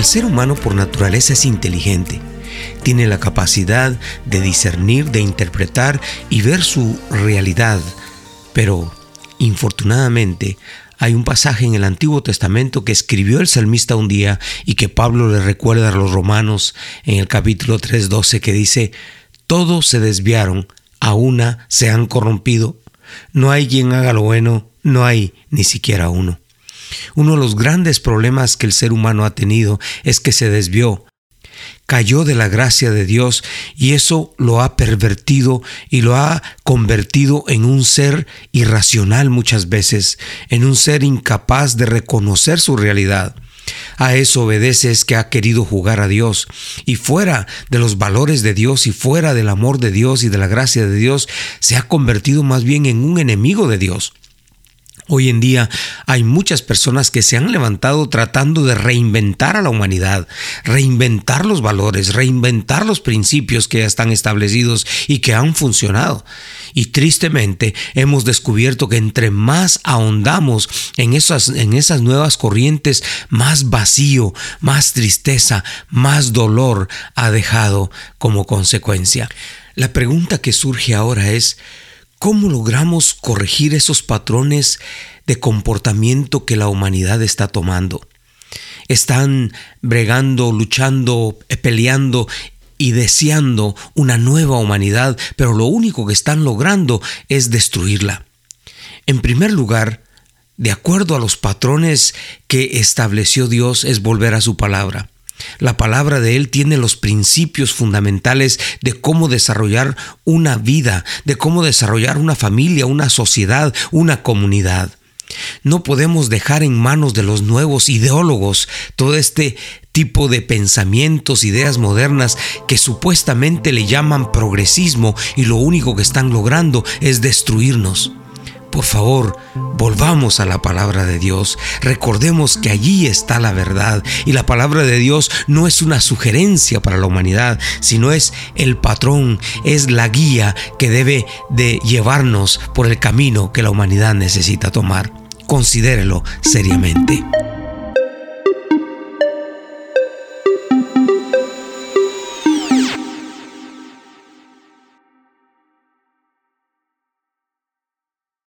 El ser humano por naturaleza es inteligente. Tiene la capacidad de discernir, de interpretar y ver su realidad. Pero, infortunadamente, hay un pasaje en el Antiguo Testamento que escribió el salmista un día y que Pablo le recuerda a los romanos en el capítulo 3.12 que dice, todos se desviaron, a una se han corrompido, no hay quien haga lo bueno, no hay ni siquiera uno. Uno de los grandes problemas que el ser humano ha tenido es que se desvió, cayó de la gracia de Dios y eso lo ha pervertido y lo ha convertido en un ser irracional muchas veces, en un ser incapaz de reconocer su realidad. A eso obedece es que ha querido jugar a Dios y fuera de los valores de Dios y fuera del amor de Dios y de la gracia de Dios, se ha convertido más bien en un enemigo de Dios. Hoy en día hay muchas personas que se han levantado tratando de reinventar a la humanidad, reinventar los valores, reinventar los principios que ya están establecidos y que han funcionado. Y tristemente hemos descubierto que entre más ahondamos en esas, en esas nuevas corrientes, más vacío, más tristeza, más dolor ha dejado como consecuencia. La pregunta que surge ahora es, ¿Cómo logramos corregir esos patrones de comportamiento que la humanidad está tomando? Están bregando, luchando, peleando y deseando una nueva humanidad, pero lo único que están logrando es destruirla. En primer lugar, de acuerdo a los patrones que estableció Dios, es volver a su palabra. La palabra de Él tiene los principios fundamentales de cómo desarrollar una vida, de cómo desarrollar una familia, una sociedad, una comunidad. No podemos dejar en manos de los nuevos ideólogos todo este tipo de pensamientos, ideas modernas que supuestamente le llaman progresismo y lo único que están logrando es destruirnos. Por favor, volvamos a la palabra de Dios. Recordemos que allí está la verdad y la palabra de Dios no es una sugerencia para la humanidad, sino es el patrón, es la guía que debe de llevarnos por el camino que la humanidad necesita tomar. Considérelo seriamente.